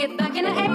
get back in the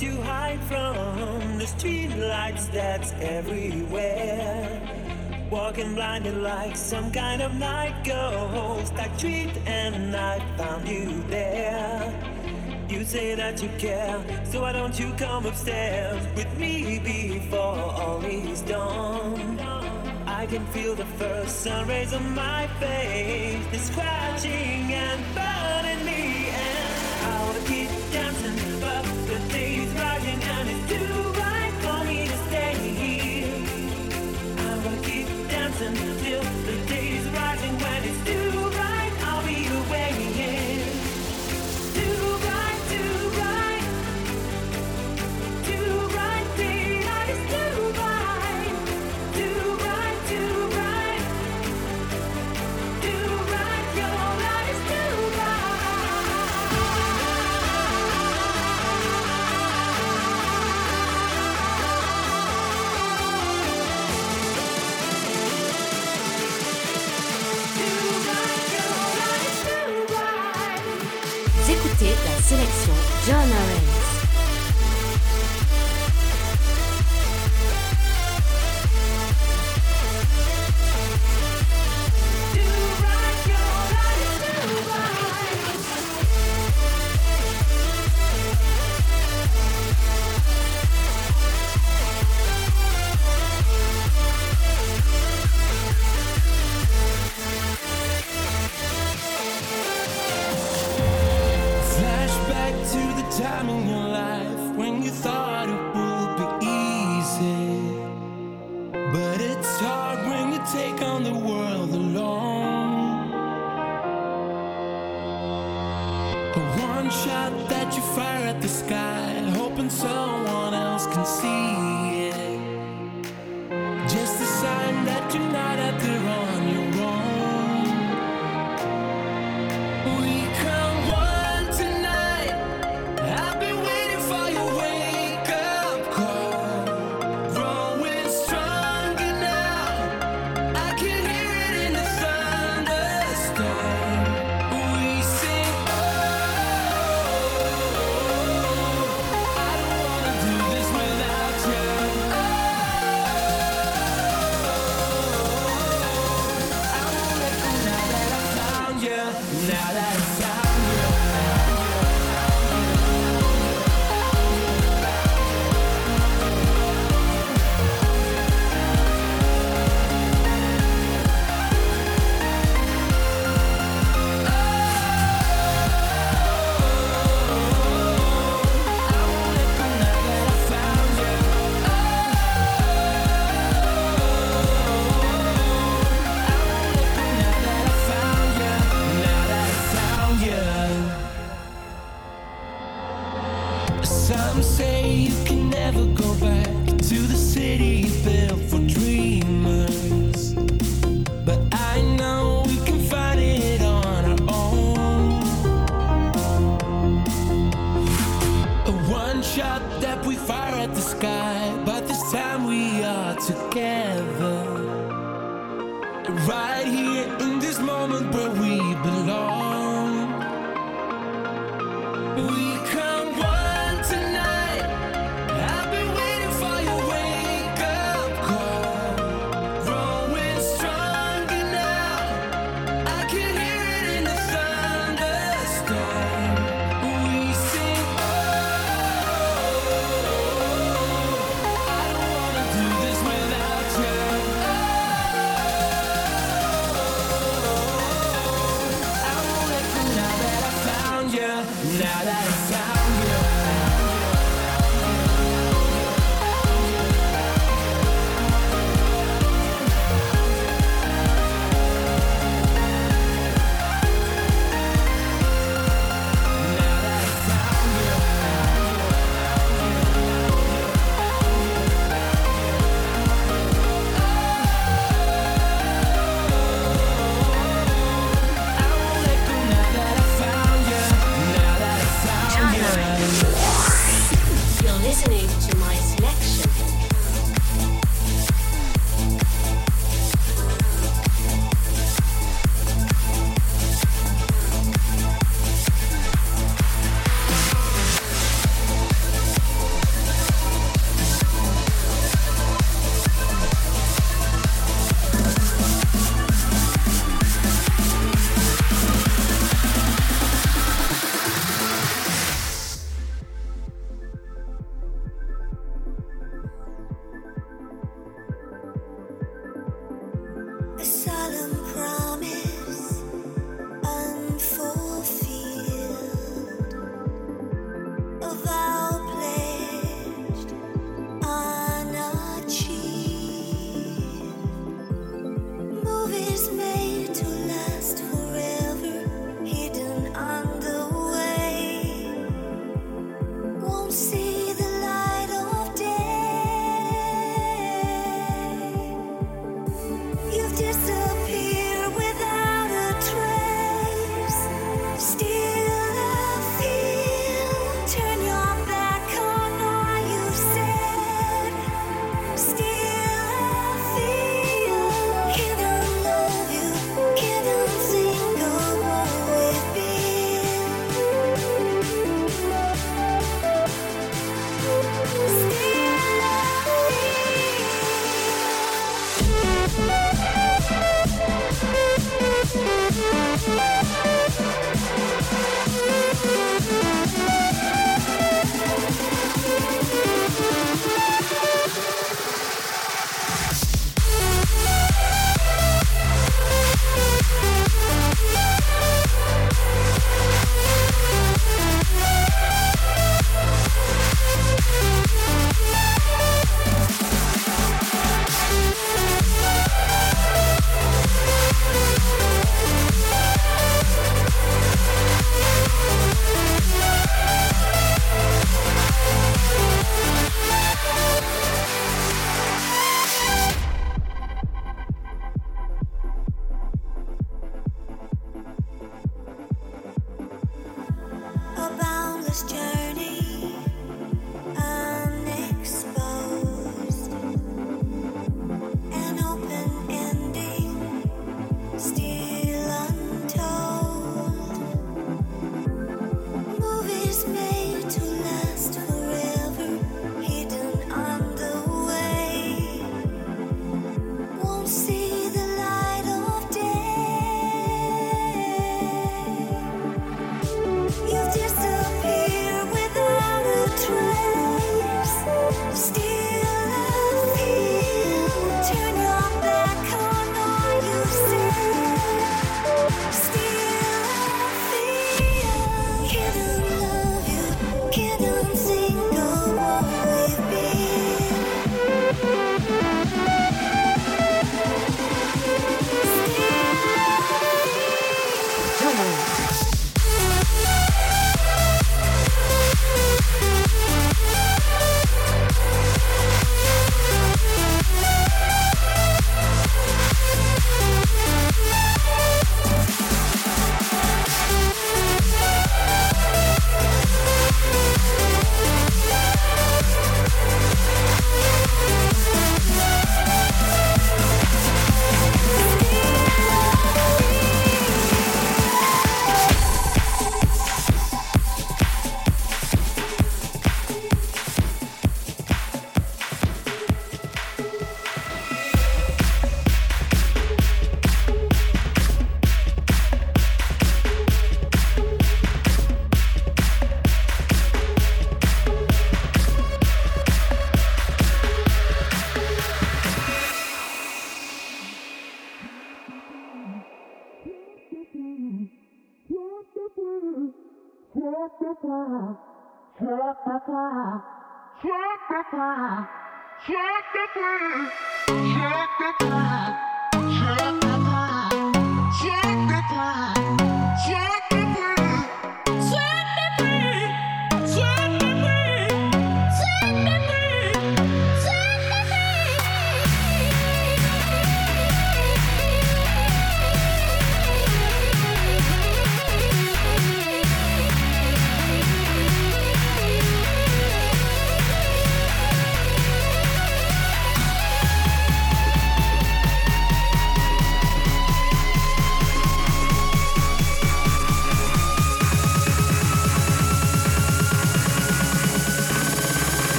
to hide from the streetlights that's everywhere. Walking blinded like some kind of night ghost. I treat and I found you there. You say that you care, so why don't you come upstairs with me before all is done? I can feel the first sun rays on my face, the scratching and burning. One shot that we fire at the sky, but this time we are together. Right here in this moment where we Shut the clock.